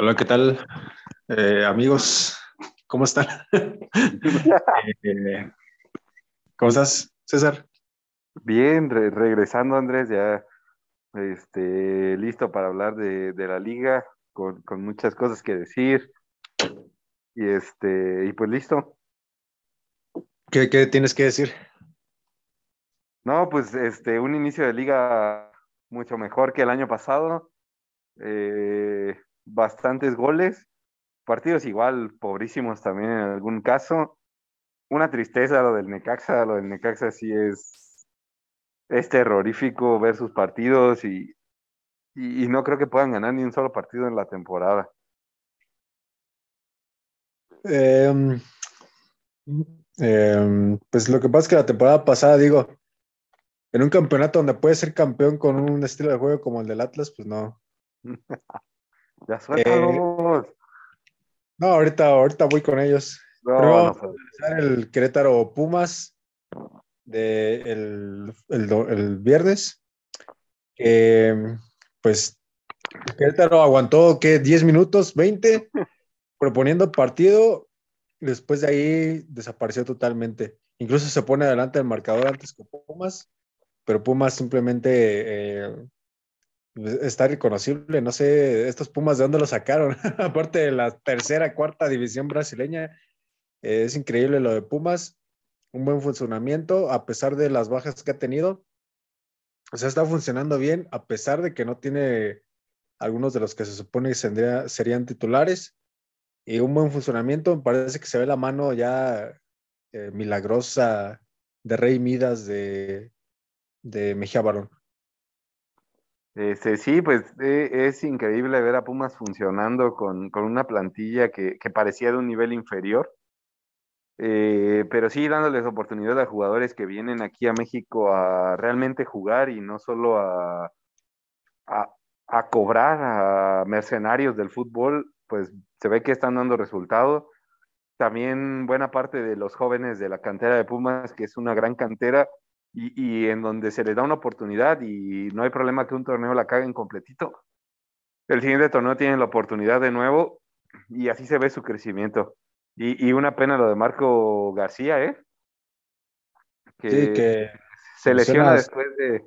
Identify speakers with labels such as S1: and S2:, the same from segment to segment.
S1: Hola, ¿qué tal? Eh, amigos, ¿cómo están? Eh, ¿Cómo estás, César?
S2: Bien, re- regresando Andrés, ya este, listo para hablar de, de la liga, con, con muchas cosas que decir. Y este, y pues listo.
S1: ¿Qué, qué tienes que decir?
S2: No, pues este, un inicio de liga mucho mejor que el año pasado. Eh, bastantes goles, partidos igual pobrísimos también en algún caso. Una tristeza lo del Necaxa, lo del Necaxa sí es, es terrorífico ver sus partidos y, y, y no creo que puedan ganar ni un solo partido en la temporada.
S1: Em, em, pues lo que pasa es que la temporada pasada, digo, en un campeonato donde puedes ser campeón con un estilo de juego como el del Atlas, pues no.
S2: Ya suéltalos.
S1: No, ahorita, ahorita voy con ellos.
S2: No, no
S1: vamos a analizar el Querétaro Pumas de el, el el viernes. que, pues Querétaro aguantó, ¿qué? 10 minutos, 20, proponiendo partido. Después de ahí desapareció totalmente. Incluso se pone adelante el marcador antes que Pumas, pero Pumas simplemente eh, está reconocible. No sé, estos Pumas de dónde lo sacaron. Aparte de la tercera, cuarta división brasileña, eh, es increíble lo de Pumas. Un buen funcionamiento, a pesar de las bajas que ha tenido. O sea, está funcionando bien, a pesar de que no tiene algunos de los que se supone que sería- serían titulares. Y un buen funcionamiento, me parece que se ve la mano ya eh, milagrosa de Rey Midas de, de Mejía Barón.
S2: Este, sí, pues eh, es increíble ver a Pumas funcionando con, con una plantilla que, que parecía de un nivel inferior. Eh, pero sí dándoles oportunidad a jugadores que vienen aquí a México a realmente jugar y no solo a, a, a cobrar a mercenarios del fútbol, pues se ve que están dando resultado. También buena parte de los jóvenes de la cantera de Pumas, que es una gran cantera, y, y en donde se les da una oportunidad y no hay problema que un torneo la caguen completito. El siguiente torneo tienen la oportunidad de nuevo y así se ve su crecimiento. Y, y una pena lo de Marco García, ¿eh? Que,
S1: Sí, que
S2: se lesiona
S1: mencionas-
S2: después de,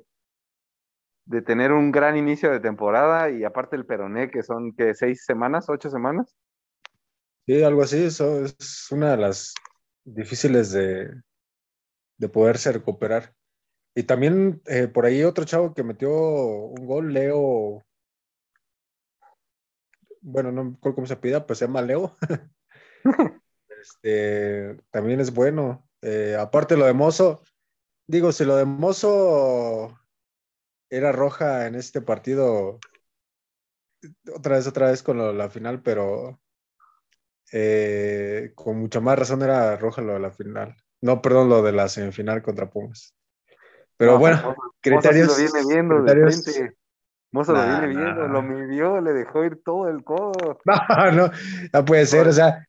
S2: de tener un gran inicio de temporada y aparte el peroné, que son que seis semanas, ocho semanas.
S1: sí, algo así, eso es una de las difíciles de, de poderse recuperar. Y también eh, por ahí otro chavo que metió un gol, Leo, bueno, no me acuerdo cómo se pida, pues se llama Leo. Este, también es bueno. Eh, aparte lo de Mozo, digo, si lo de Mozo era roja en este partido, otra vez, otra vez con lo de la final, pero eh, con mucha más razón era roja lo de la final. No, perdón, lo de la semifinal contra Pumas. Pero
S2: No,
S1: bueno, criterios.
S2: lo viene viendo de frente. Mozo
S1: Nah,
S2: lo viene viendo,
S1: nah.
S2: lo midió, le dejó ir todo el codo.
S1: No, no, no puede ser, o sea,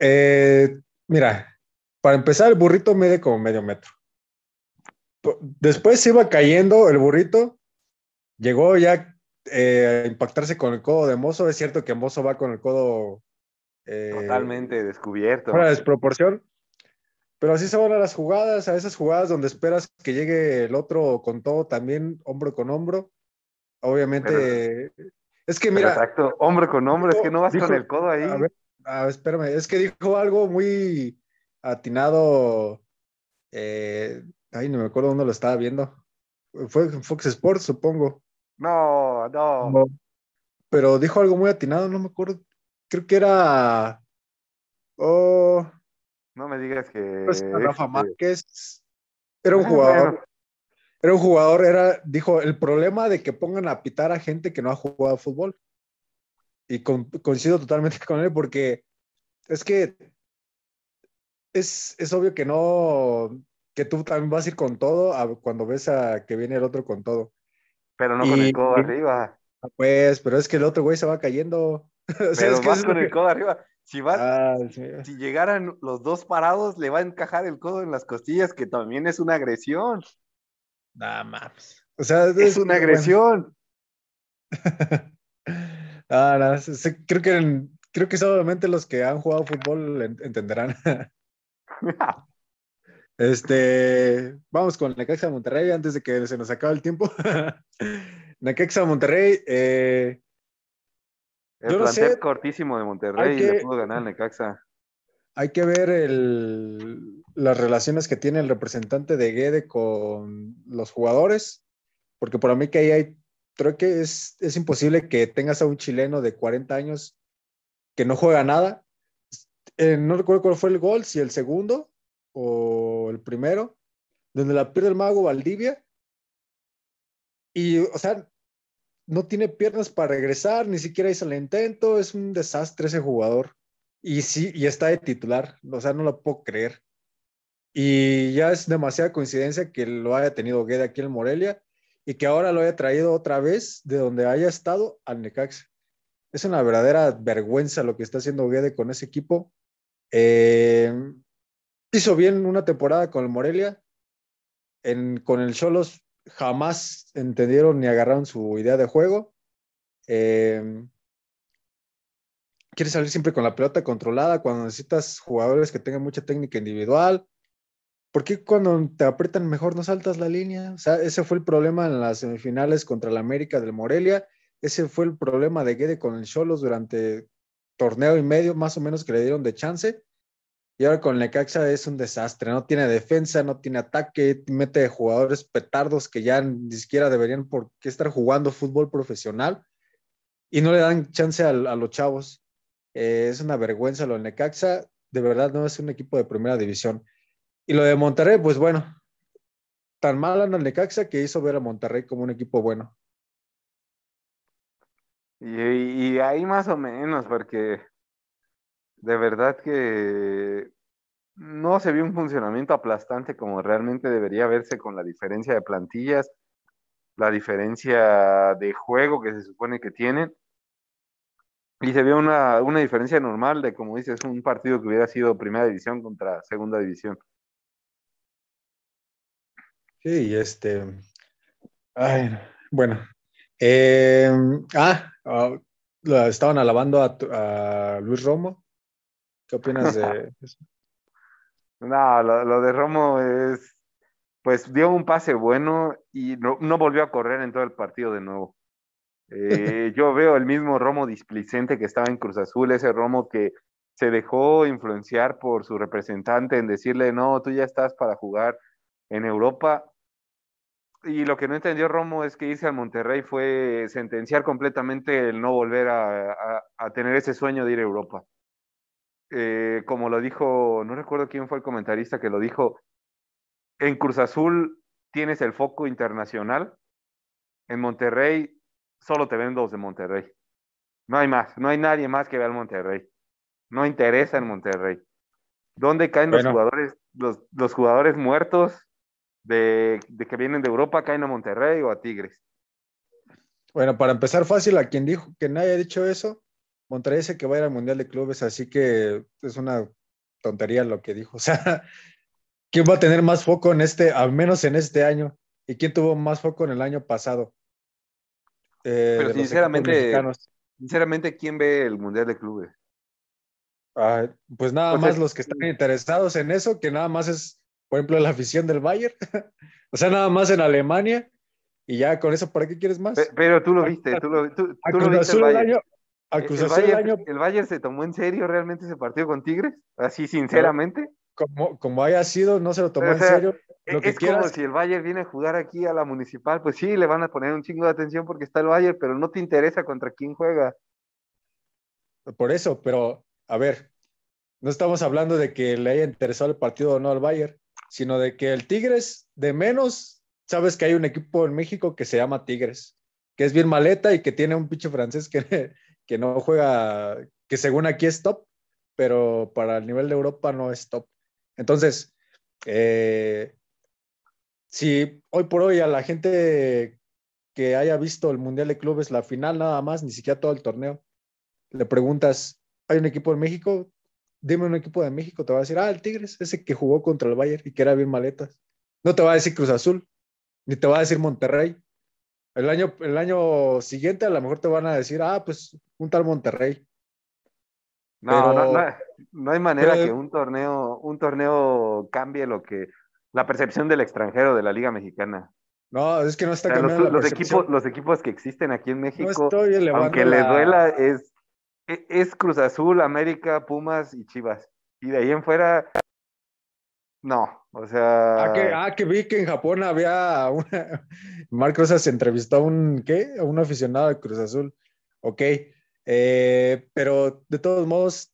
S1: eh, mira, para empezar, el burrito mide como medio metro. Después se iba cayendo el burrito, llegó ya eh, a impactarse con el codo de Mozo. Es cierto que Mozo va con el codo eh,
S2: Totalmente descubierto.
S1: fuera de desproporción, pero así se van a las jugadas, a esas jugadas donde esperas que llegue el otro con todo también, hombro con hombro. Obviamente, es que mira,
S2: exacto, hombre con hombre, es que no vas
S1: dijo-
S2: con el codo ahí.
S1: A ver, a ver, espérame, es que dijo algo muy atinado. eh, ay, no me acuerdo dónde lo estaba viendo. Fue en Fox Sports, supongo.
S2: No, no.
S1: No, Pero dijo algo muy atinado, no me acuerdo. Creo que era. Oh,
S2: No me digas que.
S1: no es Rafa Márquez. Era un
S2: Ah,
S1: jugador. Era un jugador, era, dijo, el problema de que pongan a pitar a gente que no ha jugado fútbol. Y con- coincido totalmente con él porque es que es, es obvio que no, que tú también vas a ir con todo a- cuando ves a que viene el otro con todo.
S2: Pero no con el codo arriba.
S1: Pues, pero es que el otro güey se va cayendo. O sea,
S2: Pero
S1: es que es
S2: con el codo arriba. Si vas,
S1: Ah, sí.
S2: si llegaran los dos parados, le va a encajar el codo en las costillas, que también es una agresión.
S1: Nah, mames. O sea,
S2: Es una
S1: bueno.
S2: agresión.
S1: Ah, creo que creo que solamente los que han jugado fútbol entenderán. Este, vamos con Necaxa Monterrey antes de que se nos acabe el tiempo. Necaxa Monterrey. Eh,
S2: el yo plantel sé, cortísimo de Monterrey le pudo ganar Necaxa.
S1: Hay que ver el, las relaciones que tiene el representante de Guede con los jugadores, porque por mí que ahí hay, creo que es, es imposible que tengas a un chileno de 40 años que no juega nada. Eh, no recuerdo cuál fue el gol, si el segundo, o el primero, donde la pierde el mago Valdivia. Y, o sea, no tiene piernas para regresar, ni siquiera hizo el intento, es un desastre ese jugador. Y sí, y está de titular, o sea, no lo puedo creer. Y ya es demasiada coincidencia que lo haya tenido Guede aquí en Morelia y que ahora lo haya traído otra vez de donde haya estado al Necaxa. Es una verdadera vergüenza lo que está haciendo Guede con ese equipo. Eh, hizo bien una temporada con el Morelia. con el Cholos jamás entendieron ni agarraron su idea de juego. Eh, quiere salir siempre con la pelota controlada cuando necesitas jugadores que tengan mucha técnica individual. ¿Por qué cuando te aprietan mejor no saltas la línea? O sea, ese fue el problema en las semifinales contra el América del Morelia. Ese fue el problema de Guede con el Cholos durante torneo y medio, más o menos, que le dieron de chance. Y ahora con Necaxa es un desastre, no tiene defensa, no tiene ataque, mete jugadores petardos que ya ni siquiera deberían por qué estar jugando fútbol profesional y no le dan chance a, los chavos. Eh, es una vergüenza lo de Necaxa, de verdad no es un equipo de primera división. Y lo de Monterrey, pues bueno, tan mal anda el Necaxa que hizo ver a Monterrey como un equipo bueno.
S2: y ahí más o menos, porque de verdad que no se vio un funcionamiento aplastante como realmente debería verse con la diferencia de plantillas, la diferencia de juego que se supone que tienen. Y se vio una, una diferencia normal de, como dices, un partido que hubiera sido primera división contra segunda división.
S1: Sí, este. Ay, bueno. Eh, ah, ah estaban alabando a, a Luis Romo ¿Qué opinas de eso?
S2: No, lo, de Romo es, pues dio un pase bueno y no, volvió a correr en todo el partido de nuevo. Eh, yo veo el mismo Romo displicente que estaba en Cruz Azul, ese Romo que se dejó influenciar por su representante en decirle, no, tú ya estás para jugar en Europa. Y lo que no entendió Romo es que irse al Monterrey fue sentenciar completamente el no volver a tener ese sueño de ir a Europa. Eh, como lo dijo, no recuerdo quién fue el comentarista que lo dijo, en Cruz Azul tienes el foco internacional, en Monterrey solo te ven los de Monterrey. No hay más, no hay nadie más que vea al Monterrey. No interesa en Monterrey. ¿Dónde caen los jugadores, los, jugadores muertos de, de, que vienen de Europa caen a Monterrey o a Tigres?
S1: Bueno, para empezar fácil, a quien dijo que nadie ha dicho eso, Monterrey dice que va a ir al Mundial de Clubes, así que es una tontería lo que dijo. O sea, ¿quién va a tener más foco en este, al menos en este año? ¿Y quién tuvo más foco en el año pasado?
S2: Eh, Pero sinceramente, sinceramente, ¿quién ve el Mundial de Clubes?
S1: pues nada más los que están interesados en eso, que nada más es, por ejemplo, la afición del Bayern. o sea, nada más en Alemania. Y ya con eso, ¿para qué quieres más?
S2: Pero, tú lo viste, tú lo, tú, lo viste. El el, Bayern, se tomó en serio realmente ese partido con Tigres? Así, sinceramente.
S1: Como, como haya sido, no se lo tomó en serio.
S2: Lo es como si el Bayern viene a jugar aquí a la municipal, pues sí, le van a poner un chingo de atención porque está el Bayern, pero no te interesa contra quién juega.
S1: Por eso, pero a ver, no estamos hablando de que le haya interesado el partido o no al Bayern, sino de que el Tigres, de menos, sabes que hay un equipo en México que se llama Tigres, que es bien maleta y que tiene un pinche francés que que no juega, que según aquí es top, pero para el nivel de Europa no es top. Entonces, eh, si hoy por hoy a la gente que haya visto el Mundial de Clubes, la final nada más, ni siquiera todo el torneo, le preguntas, ¿hay un equipo en México? Dime un equipo de México, te va a decir, ah, el Tigres, ese que jugó contra el Bayern y que era bien maletas. No te va a decir Cruz Azul, ni te va a decir Monterrey. El año, el año siguiente a lo mejor te van a decir, ah, pues un tal Monterrey.
S2: No, no, no, hay manera que un torneo, un torneo cambie lo que la percepción del extranjero de la Liga Mexicana.
S1: No, es que no está
S2: cambiando los, equipos, los equipos que existen aquí en México, aunque les duela, es, e, es Cruz Azul, América, Pumas y Chivas. Y de ahí en fuera, no, o sea.
S1: Ah, que, ah, que vi que en Japón había una. Marc Rosas entrevistó a un, ¿qué? A un aficionado de Cruz Azul. Ok. Eh, pero de todos modos,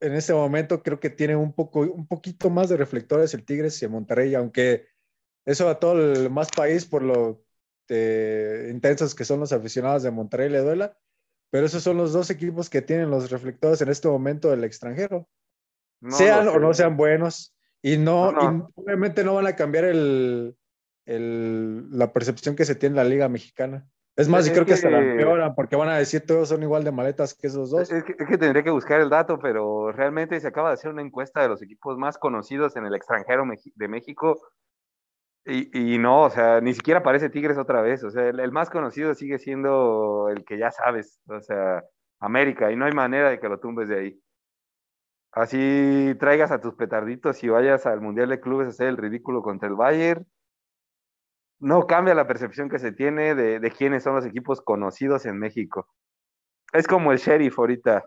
S1: en este momento creo que tiene un, poco, un poquito más de reflectores el Tigres y el Monterrey, aunque eso a todo el más país, por lo intensos que son los aficionados de Monterrey, le duela. Pero esos son los dos equipos que tienen los reflectores en este momento del extranjero. sean o no sean buenos. Y no, obviamente no van a cambiar el, la percepción que se tiene en la Liga Mexicana. Es más, y creo que, se la empeoran porque van a decir todos son igual de maletas que esos dos.
S2: Es que, es que, tendría que buscar el dato, pero realmente se acaba de hacer una encuesta de los equipos más conocidos en el extranjero de México y, y, no, o sea, ni siquiera aparece Tigres otra vez. O sea, el, más conocido sigue siendo el que ya sabes, o sea, América, y no hay manera de que lo tumbes de ahí. Así traigas a tus petarditos y vayas al Mundial de Clubes a hacer el ridículo contra el Bayern. No cambia la percepción que se tiene de, de quiénes son los equipos conocidos en México. Es como el Sheriff ahorita.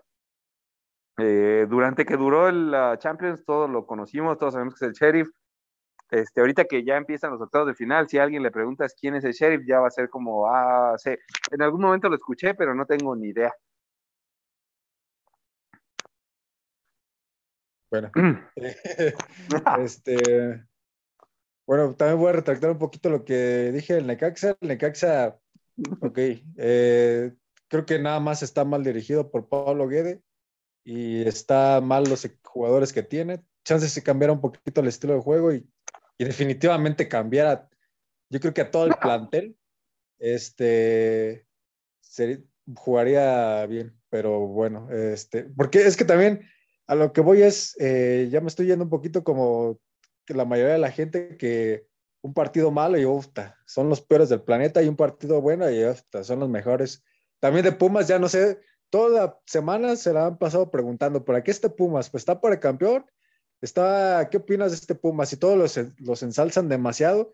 S2: Eh, durante que duró la Champions, todos lo conocimos, todos sabemos que es el Sheriff este, ahorita que ya empiezan los octavos de final, si alguien le preguntas quién es el sheriff, ya va a ser como, ah, sé. En algún momento lo escuché, pero no tengo ni idea.
S1: Bueno, este, bueno, también voy a retractar un poquito lo que dije el Necaxa. El Necaxa, ok, eh, creo que nada más está mal dirigido por Pablo Guede y está mal los jugadores que tiene. Chances de cambiar un poquito el estilo de juego y y definitivamente cambiara, yo creo que a todo el plantel, este, jugaría bien, pero bueno, este, porque es que también a lo que voy es, eh, ya me estoy yendo un poquito como la mayoría de la gente que un partido malo y ufta, son los peores del planeta y un partido bueno y ufta, son los mejores. También de Pumas, ya no sé, toda la semana se la han pasado preguntando, ¿por qué este Pumas? Pues está por el campeón Está, ¿qué opinas de este Puma? Si todos los, los ensalzan demasiado,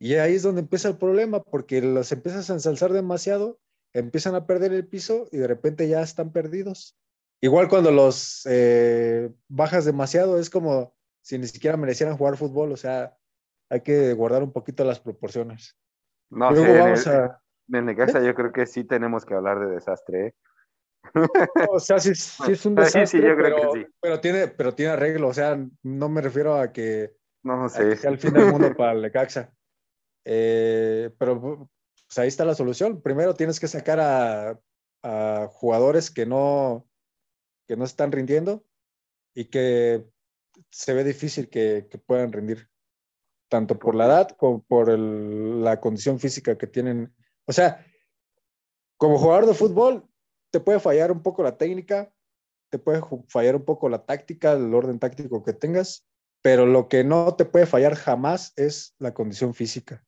S1: y ahí es donde empieza el problema, porque los empiezas a ensalzar demasiado, empiezan a perder el piso y de repente ya están perdidos. Igual cuando los eh, bajas demasiado, es como si ni siquiera merecieran jugar fútbol, o sea, hay que guardar un poquito las proporciones.
S2: No, Luego vamos a... En Necaxa yo creo que sí tenemos que hablar de desastre. ¿eh?
S1: o sea, sí, es un desastre, pero, tiene, pero tiene arreglo, o sea, no me refiero a que,
S2: no, sé.
S1: sea el fin del mundo para el Lecaxa. Eh, pero pues ahí está la solución. Primero tienes que sacar a, jugadores que no, que no están rindiendo y que se ve difícil que, puedan rendir, tanto por la edad como por la condición física que tienen. O sea, como jugador de fútbol, te puede fallar un poco la técnica, te puede fallar un poco la táctica, el orden táctico que tengas, pero lo que no te puede fallar jamás es la condición física.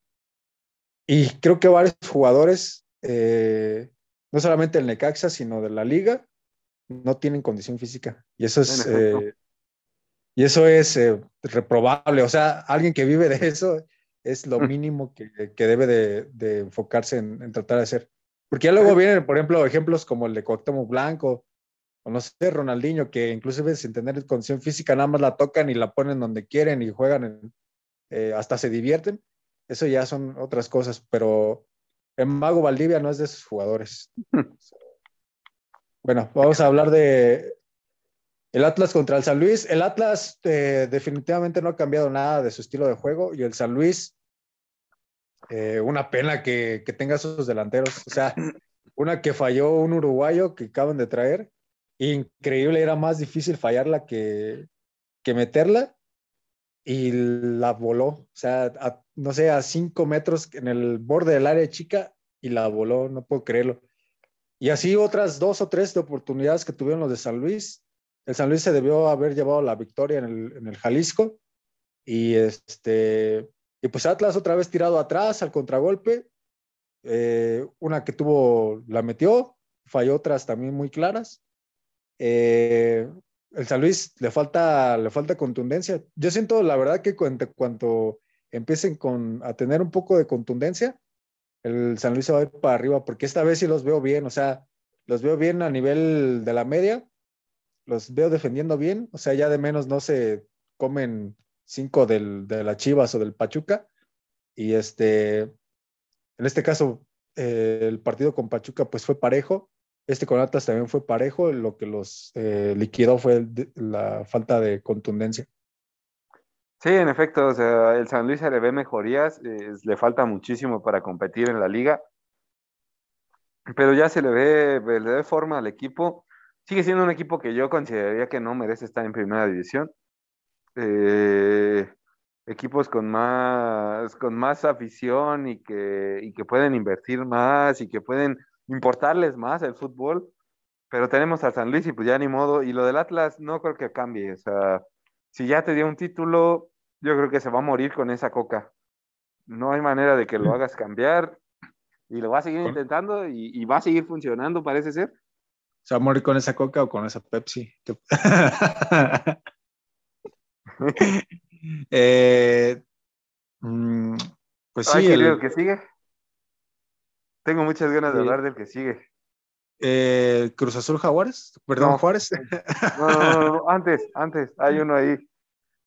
S1: Y creo que varios jugadores, eh, no solamente el Necaxa, sino de la liga, no tienen condición física. Y eso es, eh, y eso es eh, reprobable. O sea, alguien que vive de eso es lo mínimo que, debe de, enfocarse en, en, tratar de hacer. Porque ya luego vienen, por ejemplo, ejemplos como el de Cuauhtémoc Blanco, o no sé, Ronaldinho, que inclusive sin tener condición física nada más la tocan y la ponen donde quieren y juegan, eh, hasta se divierten. Eso ya son otras cosas, pero el Mago Valdivia no es de esos jugadores. Bueno, vamos a hablar de el Atlas contra el San Luis. El Atlas eh, definitivamente no ha cambiado nada de su estilo de juego y el San Luis eh, una pena que, que tenga esos delanteros. O sea, una que falló un uruguayo que acaban de traer. Increíble, era más difícil fallarla que, que meterla. Y la voló. O sea, no sé, a cinco metros en el borde del área chica y la voló. No puedo creerlo. Y así otras dos o tres de oportunidades que tuvieron los de San Luis. El San Luis se debió haber llevado la victoria en el, en el Jalisco. Y este, y pues Atlas otra vez tirado atrás al contragolpe Eh, una que tuvo, la metió, falló otras también muy claras. Eh, el San Luis le falta, le falta contundencia. Yo siento, la verdad, que cuando, cuando empiecen con, a tener un poco de contundencia, el San Luis se va a ir para arriba, porque esta vez sí los veo bien, o sea, los veo bien a nivel de la media, los veo defendiendo bien, o sea, ya de menos no se comen cinco del, de la Chivas o del Pachuca, y este, en este caso, eh, el partido con Pachuca pues fue parejo, este con Atlas también fue parejo, lo que los eh, liquidó fue la falta de contundencia.
S2: Sí, en efecto, o sea, el San Luis se le ve mejorías, le falta muchísimo para competir en la liga, pero ya se le ve, le ve forma al equipo. Sigue siendo un equipo que yo consideraría que no merece estar en primera división. Eh, equipos con más, con más afición y que, y que pueden invertir más y que pueden importarles más el fútbol, pero tenemos al San Luis y pues ya ni modo, y lo del Atlas no creo que cambie, o sea, si ya te dio un título, yo creo que se va a morir con esa coca. No hay manera de que lo hagas cambiar y lo va a seguir intentando y, va a seguir funcionando, parece ser.
S1: ¿Se va a morir con esa coca o con esa Pepsi? eh, mm, pues sí.
S2: el que sigue. Tengo muchas ganas de hablar del que sigue.
S1: Eh, Cruz Azul Jaguares, perdón, Juárez.
S2: No, no, no, antes, antes, hay uno ahí.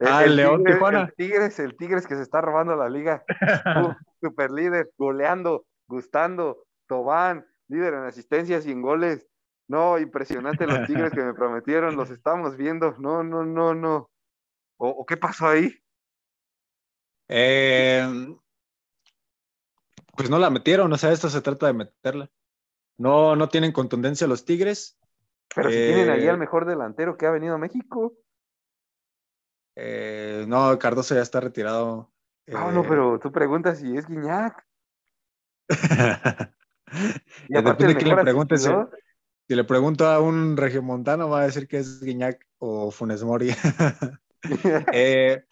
S1: Ah, el, León Tijuana.
S2: El Tigres, el Tigres que se está robando la liga. super líder, goleando, gustando, Tobán, líder en asistencias y en goles. No, impresionante los Tigres que me prometieron, los estamos viendo. No, no, no, no. ¿O, qué pasó ahí?
S1: Eh, pues no la metieron, o sea, esto se trata de meterla. No, no tienen contundencia los Tigres.
S2: Pero si tienen ahí al eh, mejor delantero que ha venido a México.
S1: Eh, no, Cardoso ya está retirado.
S2: No, no, eh, pero tú preguntas si es Guiñac.
S1: y aparte de quién le preguntes. Si, le pregunto a un regiomontano, va a decir que es Guiñac o Funes Mori.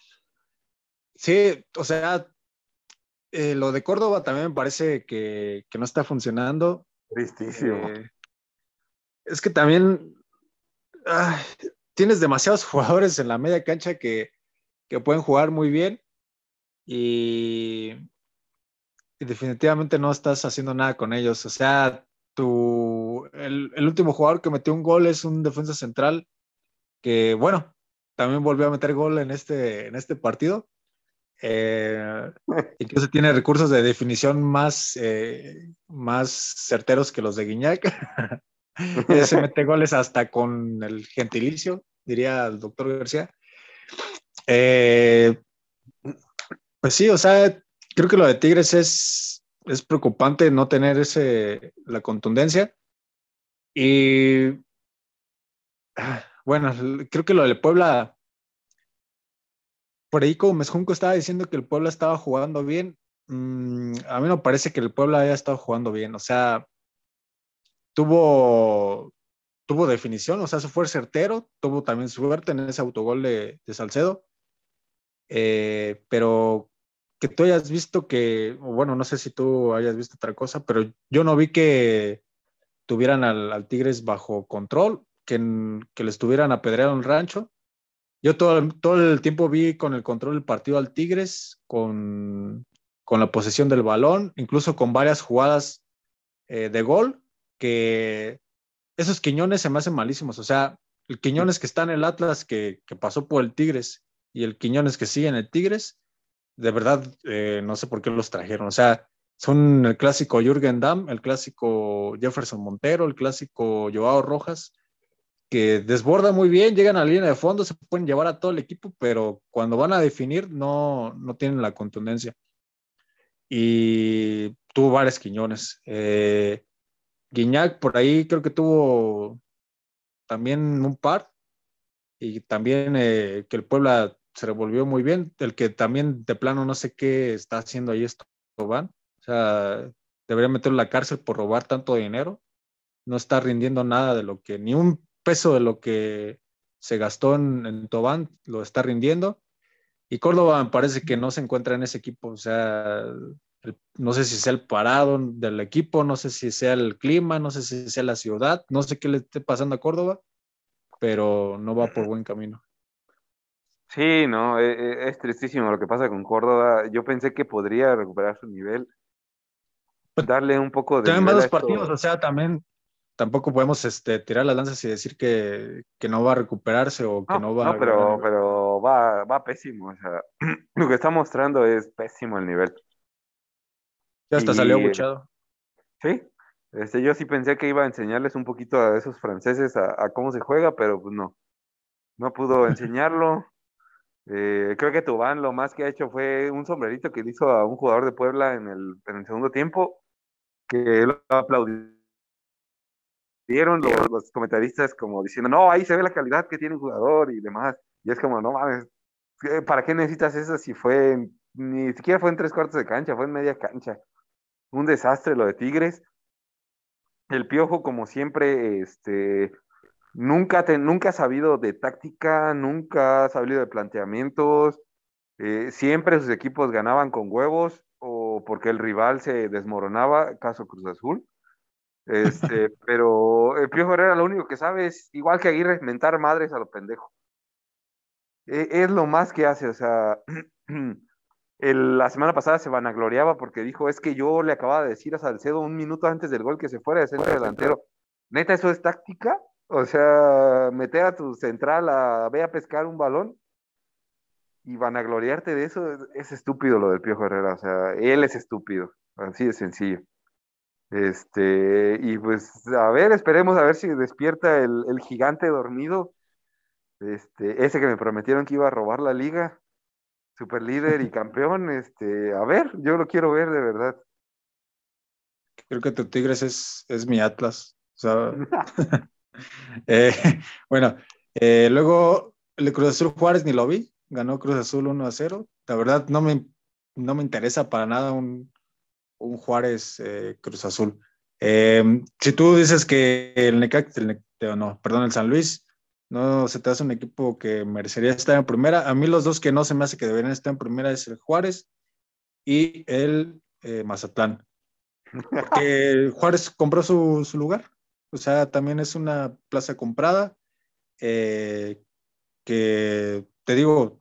S1: sí, o sea, eh, lo de Córdoba también me parece que, no está funcionando.
S2: Tristísimo.
S1: Eh, es que también tienes demasiados jugadores en la media cancha que, pueden jugar muy bien y, definitivamente no estás haciendo nada con ellos. O sea, tu, el, el, último jugador que metió un gol es un defensa central que, bueno, también volvió a meter gol en este, en este partido eh, incluso tiene recursos de definición más, eh, más certeros que los de Guiñac. se mete goles hasta con el gentilicio, diría el doctor García. Eh, pues sí, o sea, creo que lo de Tigres es, es preocupante no tener ese, la contundencia. Y ah, bueno, creo que lo de Puebla por ahí como Mezjunco estaba diciendo que el Puebla estaba jugando bien, mm, a mí no parece que el Puebla haya estado jugando bien, o sea, tuvo, tuvo definición, o sea, se fue certero, tuvo también suerte en ese autogol de, Salcedo, eh, pero que tú hayas visto que, bueno, no sé si tú hayas visto otra cosa, pero yo no vi que tuvieran al, Tigres bajo control, que, que le estuvieran apedreando el rancho. Yo todo, todo el tiempo vi con el control del partido al Tigres, con, con la posesión del balón, incluso con varias jugadas eh, de gol, que esos Quiñones se me hacen malísimos. O sea, el Quiñones que está en el Atlas, que, pasó por el Tigres, y el Quiñones que sigue en el Tigres, de verdad, eh, no sé por qué los trajeron. O sea, son el clásico Jürgen Damm, el clásico Jefferson Montero, el clásico Joao Rojas, que desborda muy bien, llegan a la línea de fondo, se pueden llevar a todo el equipo, pero cuando van a definir no, no tienen la contundencia. Y tuvo varios Quiñones. Eh, Guiñac por ahí creo que tuvo también un par. Y también eh, que el Puebla se revolvió muy bien. El que también de plano no sé qué está haciendo ahí esto, van. O sea, debería meterlo en la cárcel por robar tanto dinero. No está rindiendo nada de lo que ni un peso de lo que se gastó en, Tobán lo está rindiendo. Y Córdoba me parece que no se encuentra en ese equipo. O sea, no sé si sea el parado del equipo, no sé si sea el clima, no sé si sea la ciudad, no sé qué le esté pasando a Córdoba, pero no va por buen camino.
S2: Sí, no, e, e, es, tristísimo lo que pasa con Córdoba. Yo pensé que podría recuperar su nivel, pues, darle un poco de...
S1: También dos partidos, o sea, también tampoco podemos este, tirar las lanzas y decir que, no va a recuperarse o que no, va
S2: no, pero, pero va, va pésimo. O sea, lo que está mostrando es pésimo el nivel.
S1: Ya hasta salió buchado.
S2: Sí, este, yo sí pensé que iba a enseñarles un poquito a esos franceses a, cómo se juega, pero pues no. No pudo enseñarlo. Eh, creo que Tubán lo más que ha hecho fue un sombrerito que hizo a un jugador de Puebla en el, en el segundo tiempo, que lo aplaudió dieron los, comentaristas como diciendo, no, ahí se ve la calidad que tiene un jugador y demás. Y es como, no mames, ¿para qué necesitas eso si fue, ni siquiera fue en tres cuartos de cancha, fue en media cancha? Un desastre lo de Tigres. El Piojo, como siempre, este, nunca, nunca ha sabido de táctica, nunca ha sabido de planteamientos. Eh, siempre sus equipos ganaban con huevos o porque el rival se desmoronaba, caso Cruz Azul. Este, pero el Piojo Herrera lo único que sabe es, igual que Aguirre, mentar madres a lo pendejo. E, es lo más que hace, o sea, la semana pasada se vanagloriaba porque dijo, es que yo le acababa de decir a Salcedo un minuto antes del gol que se fuera de centro delantero. Neta, ¿eso es táctica? O sea, meter a tu central a ve a pescar un balón y vanagloriarte de eso es estúpido lo del Piojo Herrera, o sea, él es estúpido, así de sencillo. Este, y pues a ver, esperemos a ver si despierta el, gigante dormido. Este, ese que me prometieron que iba a robar la liga, super líder y campeón. Este, a ver, yo lo quiero ver de verdad.
S1: Creo que tu Tigres es, es mi Atlas. Eh, bueno, eh, luego el Cruz Azul Juárez ni lo vi, ganó Cruz Azul 1 a 0. La verdad no me, no me interesa para nada un, un Juárez eh, Cruz Azul. Si tú dices que el Necax, no, perdón, el San Luis, no se te hace un equipo que merecería estar en primera, a mí los dos que no se me hace que deberían estar en primera es el Juárez y el eh, Mazatlán. Porque Juárez compró su, lugar, o sea, también es una plaza comprada, eh, que te digo,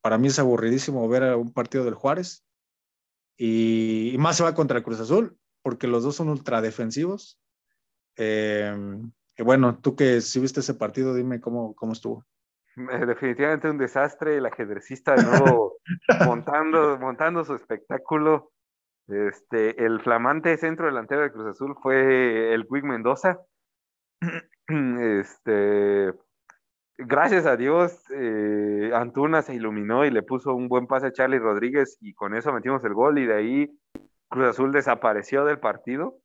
S1: para mí es aburridísimo ver un partido del Juárez, y, más se va contra el Cruz Azul, porque los dos son ultra defensivos. Bueno, tú que si viste ese partido, dime cómo, cómo estuvo.
S2: Definitivamente un desastre, el ajedrecista de nuevo montando, montando su espectáculo. Este, el flamante centro delantero de Cruz Azul fue el Quick Mendoza. Este, gracias a Dios, eh, Antuna se iluminó y le puso un buen pase a Charlie Rodríguez y con eso metimos el gol y de ahí Cruz Azul desapareció del partido,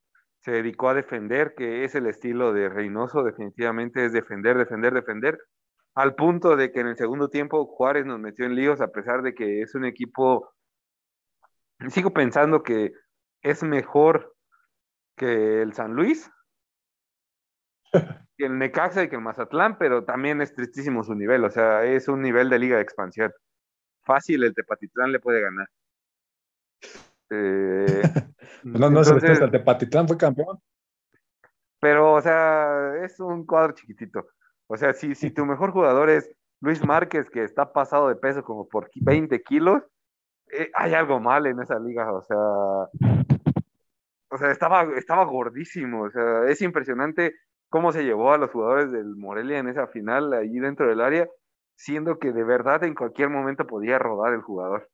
S2: se dedicó a defender, que es el estilo de Reynoso, definitivamente es defender, defender, defender, al punto de que en el segundo tiempo Juárez nos metió en líos a pesar de que es un equipo, sigo pensando que es mejor que el San Luis, que el Necaxa y que el Mazatlán, pero también es tristísimo su nivel, o sea, es un nivel de liga de expansión. Fácil el Tepatitlán le puede ganar.
S1: Eh, no, no entonces, el Tepatitlán fue campeón.
S2: Pero, o sea, es un cuadro chiquitito. O sea, si, si tu mejor jugador es Luis Márquez, que está pasado de peso como por 20 kilos, eh, hay algo mal en esa liga, o sea, o sea, estaba, estaba gordísimo, o sea, es impresionante cómo se llevó a los jugadores del Morelia en esa final allí dentro del área, siendo que de verdad en cualquier momento podía rodar el jugador.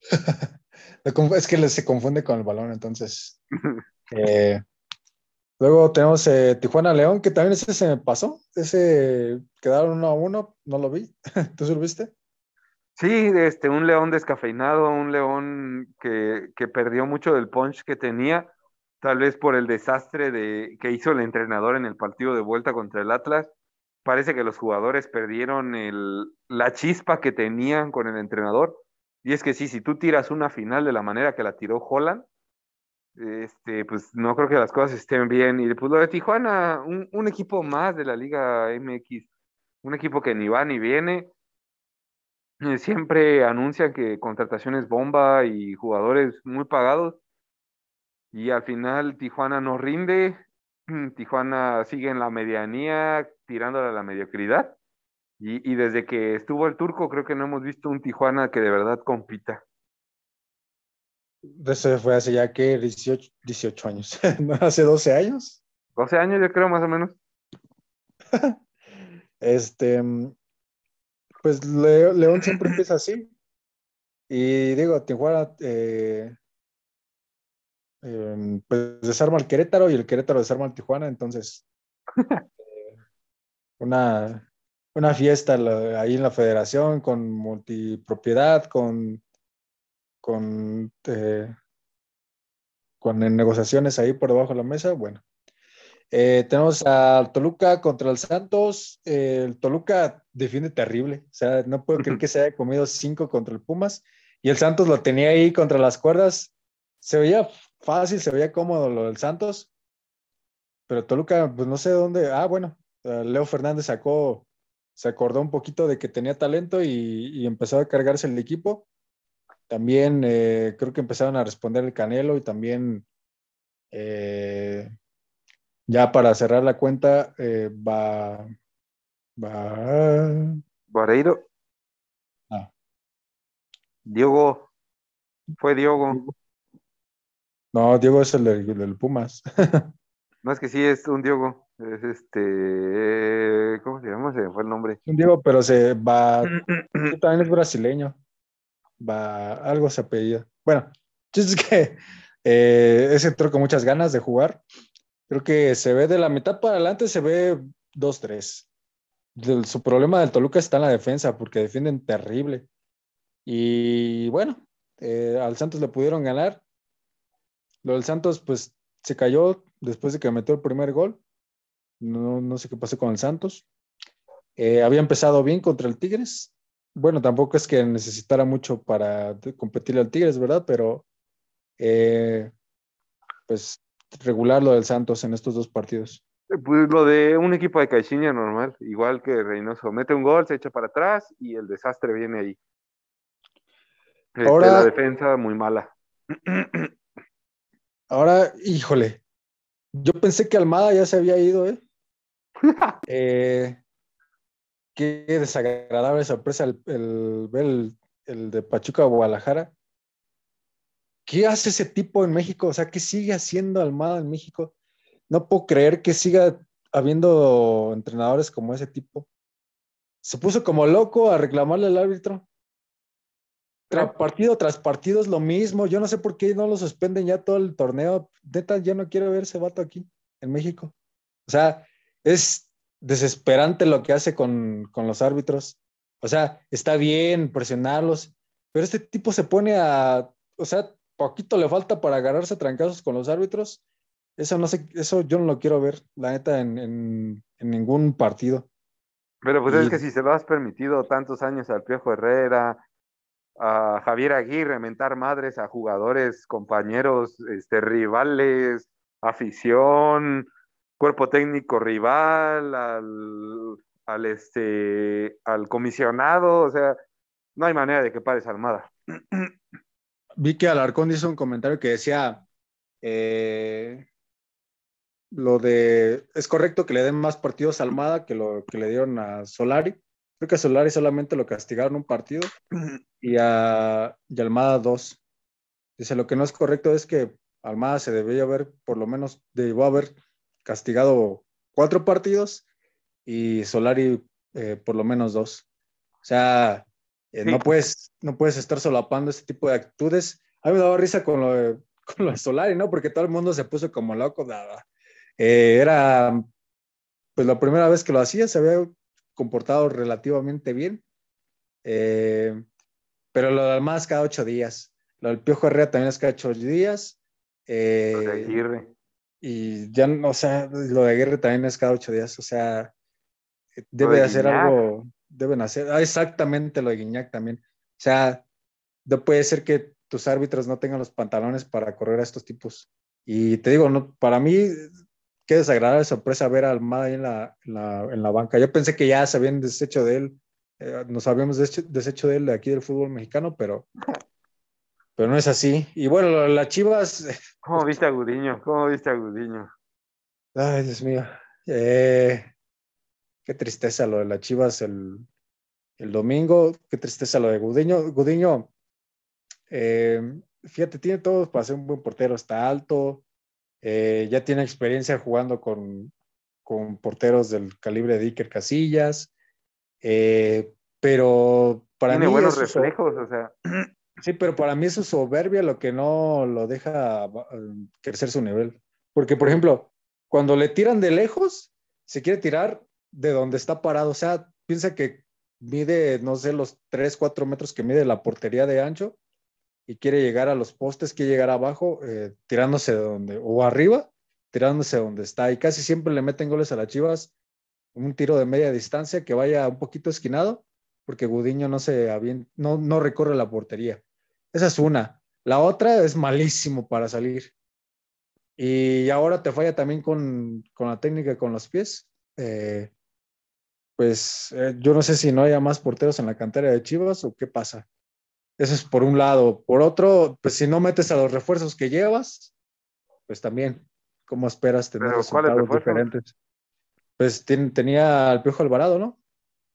S1: es que se confunde con el balón, entonces. Eh, luego tenemos eh, Tijuana León, que también ese se me pasó. Ese quedaron uno a uno, no lo vi. ¿Tú lo viste?
S2: Sí, este, un león descafeinado, un león que, que perdió mucho del punch que tenía tal vez por el desastre de, que hizo el entrenador en el partido de vuelta contra el Atlas. Parece que los jugadores perdieron el, la chispa que tenían con el entrenador. Y es que sí, si tú tiras una final de la manera que la tiró Holland, este, pues no creo que las cosas estén bien. Y pues lo de Tijuana, un, equipo más de la Liga MX, un equipo que ni va ni viene. eh, siempre anuncian que contrataciones bomba y jugadores muy pagados. Y al final Tijuana no rinde, Tijuana sigue en la medianía, tirándole a la mediocridad. Y, desde que estuvo el turco, creo que no hemos visto un Tijuana que de verdad compita.
S1: Eso fue hace ya que 18, 18 años, hace 12 años.
S2: 12 años, yo creo, más o menos.
S1: este, pues León siempre empieza así. Y digo, Tijuana, eh, em, pues desarma al Querétaro y el Querétaro desarma al Tijuana, entonces eh, una, una fiesta ahí en la federación con multipropiedad, con, con, eh, con negociaciones ahí por debajo de la mesa. Bueno, eh, tenemos al Toluca contra el Santos. el Toluca defiende terrible. O sea, no puedo creer que se haya comido cinco contra el Pumas. Y el Santos lo tenía ahí contra las cuerdas. Se veía fácil, se veía cómodo lo del Santos. Pero Toluca, pues no sé dónde. Ah, bueno, Leo Fernández sacó se acordó un poquito de que tenía talento y, empezó a cargarse el equipo. También eh, creo que empezaron a responder el Canelo y también eh, ya para cerrar la cuenta eh, va, va
S2: Vareiro. Ah. Diego. Fue Diego.
S1: No, Diego es el del Pumas.
S2: no es que sí, es un Diego. Es este, ¿cómo se llama? Se fue el nombre.
S1: Un Diego, pero se va, también es brasileño. Va, algo se apellida. Bueno, es que eh, ese entró con muchas ganas de jugar. Creo que se ve de la mitad para adelante, se ve 2-3. Su problema del Toluca está en la defensa, porque defienden terrible. Y bueno, eh, al Santos le pudieron ganar. Lo del Santos, pues se cayó después de que metió el primer gol. No, sé qué pasó con el Santos. Eh, había empezado bien contra el Tigres. Bueno, tampoco es que necesitara mucho para competir al Tigres, ¿verdad? Pero eh, pues regular lo del Santos en estos dos partidos.
S2: Pues lo de un equipo de Caixinha normal, igual que Reynoso. Mete un gol, se echa para atrás y el desastre viene ahí. Este, ahora, la defensa muy mala.
S1: Ahora, híjole, yo pensé que Almada ya se había ido, ¿eh? Eh, qué desagradable sorpresa el, ver el, de Pachuca Guadalajara. ¿Qué hace ese tipo en México? O sea, ¿qué sigue haciendo Almada en México? No puedo creer que siga habiendo entrenadores como ese tipo. Se puso como loco a reclamarle al árbitro. partido tras partido es lo mismo. Yo no sé por qué no lo suspenden ya todo el torneo. Neta, yo no quiero ver ese vato aquí en México. O sea, es desesperante lo que hace con, los árbitros. O sea, está bien presionarlos, pero este tipo se pone a, o sea, poquito le falta para agarrarse a trancazos con los árbitros. Eso no sé, eso yo no lo quiero ver, la neta, en, ningún partido.
S2: Pero pues es que si se lo has permitido tantos años al Piojo Herrera, a Javier Aguirre, mentar madres a jugadores, compañeros, este, rivales, afición, cuerpo técnico rival, al, al, este, al comisionado, o sea, no hay manera de que pares Armada.
S1: Vi que Alarcón hizo un comentario que decía, eh, lo de, es correcto que le den más partidos a Almada que lo que le dieron a Solari. Creo que a Solari solamente lo castigaron un partido y a, y Almada dos. Dice, lo que no es correcto es que Almada se debería haber, por lo menos, debió haber castigado cuatro partidos y Solari eh, por lo menos dos. O sea, eh, no, puedes, no puedes estar solapando este tipo de actitudes. A mí me daba risa con lo, de, con Solari, ¿no? Porque todo el mundo se puso como loco. Eh, era, pues la primera vez que lo hacía, se había comportado relativamente bien. pero lo demás cada ocho días. Lo del Piojo Herrera también es cada ocho días. Eh, y ya, o sea, lo de Aguirre también es cada ocho días, o sea, debe de hacer algo, deben hacer, ah, exactamente lo de Guiñac también. O sea, no puede ser que tus árbitros no tengan los pantalones para correr a estos tipos. Y te digo, no, para mí, qué desagradable sorpresa ver a Almada ahí en la, en la, banca. Yo pensé que ya se habían deshecho de él eh, nos habíamos deshecho de él de aquí del fútbol mexicano, pero, pero no es así. Y bueno, las Chivas.
S2: ¿Cómo viste a Gudiño? ¿Cómo viste a Gudiño?
S1: Ay, Dios mío. Eh, qué tristeza lo de las Chivas el, el, domingo. Qué tristeza lo de Gudiño. Gudiño, eh, fíjate, tiene todo para ser un buen portero. Está alto. ya tiene experiencia jugando con, con porteros del calibre de Iker Casillas. Eh, pero para
S2: Tiene
S1: mí.
S2: buenos reflejos, o sea.
S1: Sí, pero para mí es su soberbia lo que no lo deja crecer su nivel. Porque, por ejemplo, cuando le tiran de lejos, se quiere tirar de donde está parado. O sea, piensa que mide, no sé, los 3, 4 metros que mide la portería de ancho y quiere llegar a los postes, quiere llegar abajo, eh, tirándose de donde, o arriba, tirándose de donde está. Y casi siempre le meten goles a las chivas un tiro de media distancia que vaya un poquito esquinado, porque Gudiño no, se no, no recorre la portería. Esa es una. La otra es malísimo para salir. Y ahora te falla también con, con la técnica con los pies. Eh, pues eh, yo no sé si no haya más porteros en la cantera de Chivas o qué pasa. Eso es por un lado. Por otro, pues si no metes a los refuerzos que llevas, pues también, ¿cómo esperas tener resultados diferentes? Pues tenía al Piojo Alvarado, ¿no?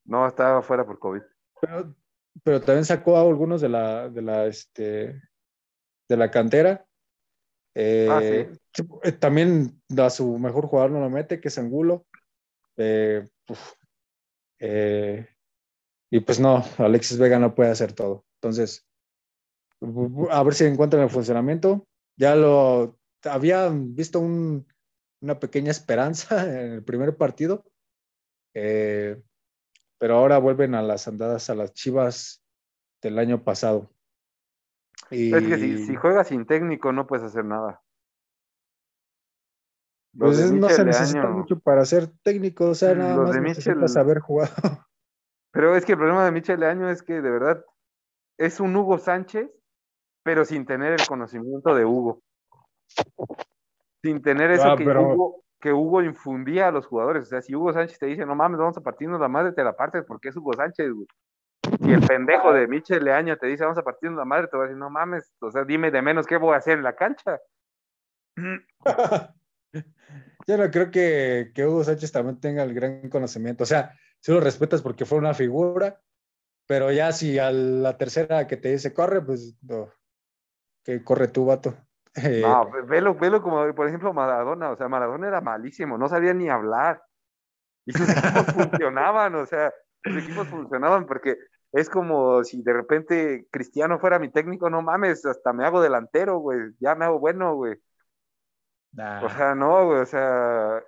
S2: No, estaba fuera por COVID.
S1: Pero, también sacó a algunos de la, de la, este, de la cantera. Eh, ah, sí. Eh, también a su mejor jugador no lo mete, que es Angulo. Eh, y pues no, Alexis Vega no puede hacer todo. Entonces, a ver si encuentran el funcionamiento. Ya lo había visto un, una pequeña esperanza en el primer partido, eh, pero ahora vuelven a las andadas a las Chivas del año pasado.
S2: Y... Es que si, juegas sin técnico no puedes hacer nada.
S1: pues no se necesita mucho para ser técnico, o sea, nada más necesitas saber jugar.
S2: Pero es que el problema de Michel Año es que de verdad es un Hugo Sánchez, pero sin tener el conocimiento de Hugo sin tener eso ah, que, Hugo, que, Hugo, infundía a los jugadores. O sea, si Hugo Sánchez te dice, no mames, vamos a partirnos la madre, te la partes porque es Hugo Sánchez, güey. Si el pendejo de Michel Leaño te dice, vamos a partirnos la madre, te va a decir, no mames, o sea, dime de menos qué voy a hacer en la cancha.
S1: Yo no creo que, que, Hugo Sánchez también tenga el gran conocimiento. O sea, si lo respetas porque fue una figura, pero ya si a la tercera que te dice corre, pues que corre tu vato.
S2: Eh, no, velo, velo como, por ejemplo, Maradona. O sea, Maradona era malísimo, no sabía ni hablar. Y sus equipos funcionaban, o sea, sus equipos funcionaban porque es como si de repente Cristiano fuera mi técnico, no mames, hasta me hago delantero, güey, ya me hago bueno, güey. O sea, no, güey, o sea,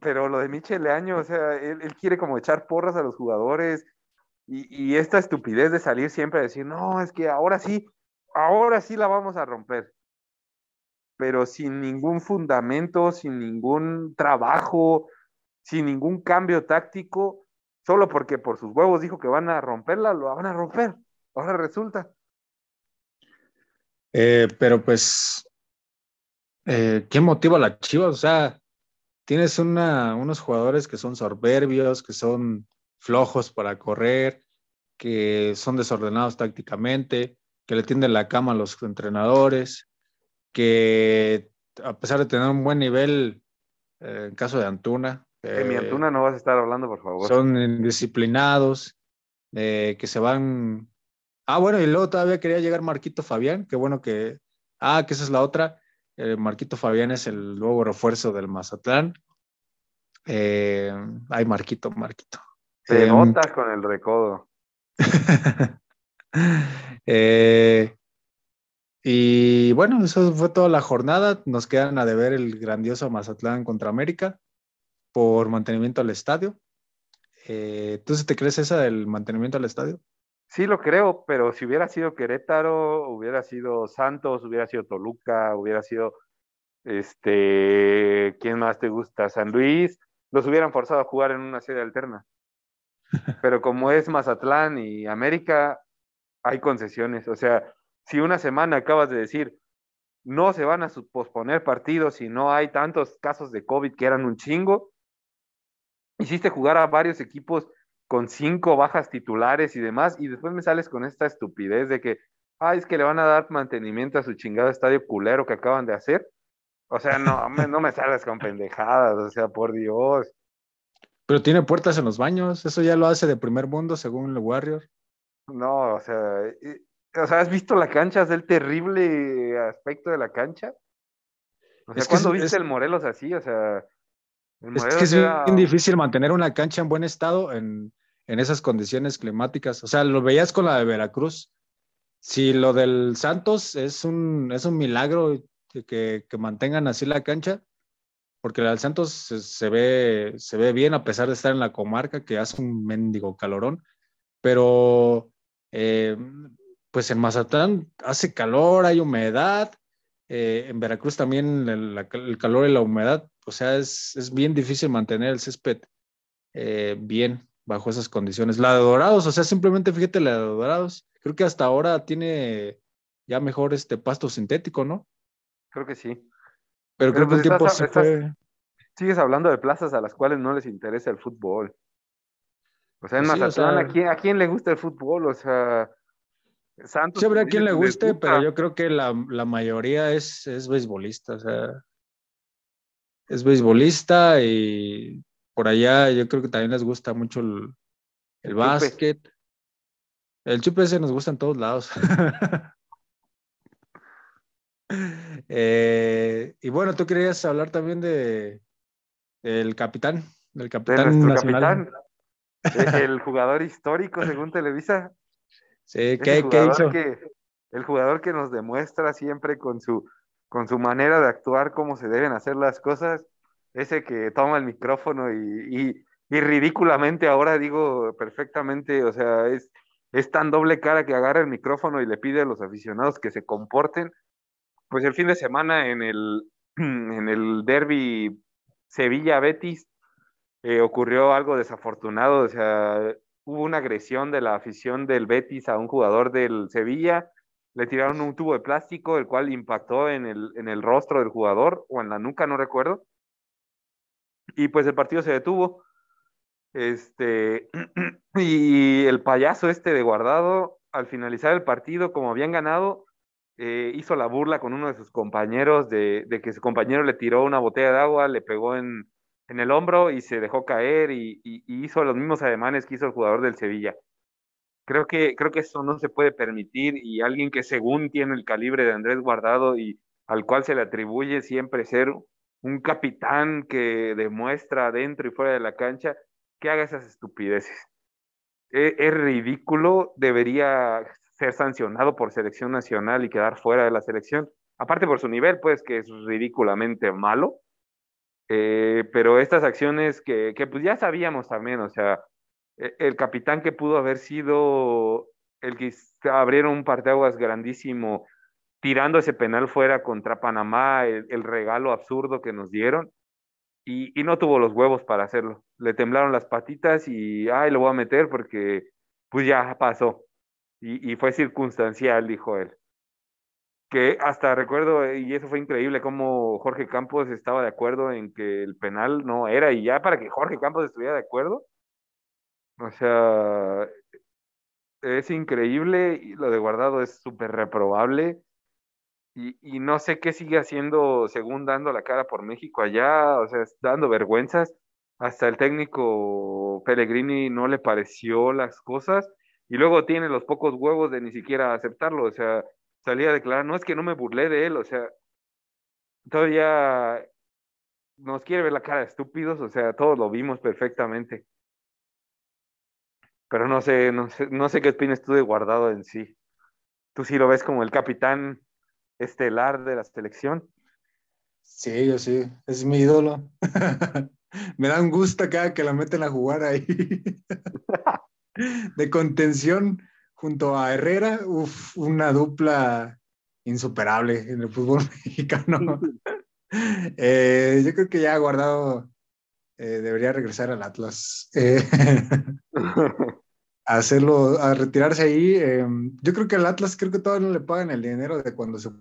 S2: pero lo de Michel Leaño, o sea, él, quiere como echar porras a los jugadores y, y, esta estupidez de salir siempre a decir, no, es que ahora sí, ahora sí la vamos a romper pero sin ningún fundamento, sin ningún trabajo, sin ningún cambio táctico, solo porque por sus huevos dijo que van a romperla, lo van a romper. Ahora resulta.
S1: Eh, pero pues, eh, ¿qué motiva a la Chivas? O sea, tienes una, unos jugadores que son soberbios, que son flojos para correr, que son desordenados tácticamente, que le tienden la cama a los entrenadores, que a pesar de tener un buen nivel, eh, en caso de Antuna.
S2: De mi eh, Antuna no vas a estar hablando, por favor.
S1: Son indisciplinados, eh, que se van. Ah, bueno, y luego todavía quería llegar Marquito Fabián, qué bueno que. Ah, que esa es la otra. Marquito Fabián es el nuevo refuerzo del Mazatlán. ay, Marquito, Marquito.
S2: Se nota con el recodo.
S1: eh, y bueno, eso fue toda la jornada. Nos quedan a deber el grandioso Mazatlán contra América por mantenimiento al estadio. Eh, ¿Tú te crees esa del mantenimiento al estadio?
S2: Sí, lo creo, pero si hubiera sido Querétaro, hubiera sido Santos, hubiera sido Toluca, hubiera sido, este, ¿quién más te gusta? San Luis, los hubieran forzado a jugar en una serie alterna. Pero como es Mazatlán y América, hay concesiones. O sea, si una semana acabas de decir, no se van a posponer partidos y no hay tantos casos de COVID que eran un chingo, hiciste jugar a varios equipos con cinco bajas titulares y demás, y después me sales con esta estupidez de que, ay, es que le van a dar mantenimiento a su chingado estadio culero que acaban de hacer. O sea, no, no me sales con pendejadas, o sea, por Dios.
S1: Pero tiene puertas en los baños, eso ya lo hace de primer mundo según el Warrior.
S2: No, o sea, o sea, ¿has visto la cancha? ¿Es el terrible aspecto de la cancha? O sea, ¿cuándo viste el Morelos así? O sea,
S1: es que es bien difícil mantener una cancha en buen estado en, esas condiciones climáticas. O sea, lo veías con la de Veracruz. Si lo del Santos es un, es un milagro que, que mantengan así la cancha, porque el Santos se, ve, se ve bien a pesar de estar en la comarca, que hace un mendigo calorón, pero eh, pues en Mazatlán hace calor, hay humedad, eh, en Veracruz también el, calor y la humedad, o sea, es, es bien difícil mantener el césped eh, bien bajo esas condiciones. La de Dorados, o sea, simplemente fíjate la de Dorados, creo que hasta ahora tiene ya mejor este pasto sintético, ¿no?
S2: Creo que sí.
S1: Pero, creo que el pues, tiempo se fue...
S2: Sigues hablando de plazas a las cuales no les interesa el fútbol. O sea, en pues Mazatlán, ¿a, quién, ¿a quién le gusta el fútbol? O sea,
S1: Santos. Sí, habrá quien le guste, pero yo creo que la, mayoría es, es beisbolista, o sea, es beisbolista y por allá yo creo que también les gusta mucho el, el, básquet. El chupe ese nos gusta en todos lados. Eh, y bueno, tú querías hablar también de el capitán, del capitán nacional.
S2: Capitán, el jugador histórico según Televisa.
S1: Sí, ¿qué, hizo?
S2: Que, el jugador que nos demuestra siempre con su, con su manera de actuar cómo se deben hacer las cosas, ese que toma el micrófono y, y, ridículamente ahora digo perfectamente, o sea, es, es tan doble cara que agarra el micrófono y le pide a los aficionados que se comporten. Pues el fin de semana en el, en el derby Sevilla-Betis eh, ocurrió algo desafortunado, o sea, hubo una agresión de la afición del Betis a un jugador del Sevilla, le tiraron un tubo de plástico, el cual impactó en el, en el rostro del jugador o en la nuca, no recuerdo. Y pues el partido se detuvo. Este, y el payaso este de guardado, al finalizar el partido, como habían ganado, eh, hizo la burla con uno de sus compañeros de, de, que su compañero le tiró una botella de agua, le pegó en, en el hombro y se dejó caer y, hizo los mismos ademanes que hizo el jugador del Sevilla. Creo que, creo que eso no se puede permitir y alguien que según tiene el calibre de Andrés Guardado y al cual se le atribuye siempre ser un capitán que demuestra dentro y fuera de la cancha, que haga esas estupideces. Es, es ridículo, debería ser sancionado por selección nacional y quedar fuera de la selección. Aparte por su nivel, pues que es ridículamente malo eh, pero estas acciones que, que, pues ya sabíamos también, o sea, e, el capitán que pudo haber sido el que abrieron un parteaguas grandísimo tirando ese penal fuera contra Panamá, el, regalo absurdo que nos dieron, y, no tuvo los huevos para hacerlo. Le temblaron las patitas y, ay, lo voy a meter porque pues ya pasó. Y fue circunstancial, dijo él que hasta recuerdo, y eso fue increíble, como Jorge Campos estaba de acuerdo en que el penal no era, y ya para que Jorge Campos estuviera de acuerdo, o sea, es increíble, y lo de guardado es súper reprobable, y, y, no sé qué sigue haciendo según dando la cara por México allá, o sea, dando vergüenzas, hasta el técnico Pellegrini no le pareció las cosas, y luego tiene los pocos huevos de ni siquiera aceptarlo, o sea, salía a declarar, no es que no me burlé de él, o sea, todavía nos quiere ver la cara de estúpidos, o sea, todos lo vimos perfectamente. Pero no sé, no sé, no sé qué opinas tú de guardado en sí. Tú sí lo ves como el capitán estelar de la selección.
S1: Sí, yo sí, es mi ídolo. Me da un gusto acá que la meten a jugar ahí. de contención junto a Herrera, uf, una dupla insuperable en el fútbol mexicano. Eh, yo creo que ya ha guardado, eh, debería regresar al Atlas. Eh, hacerlo, a retirarse ahí. yo creo que al Atlas creo que todavía no le pagan el dinero de cuando se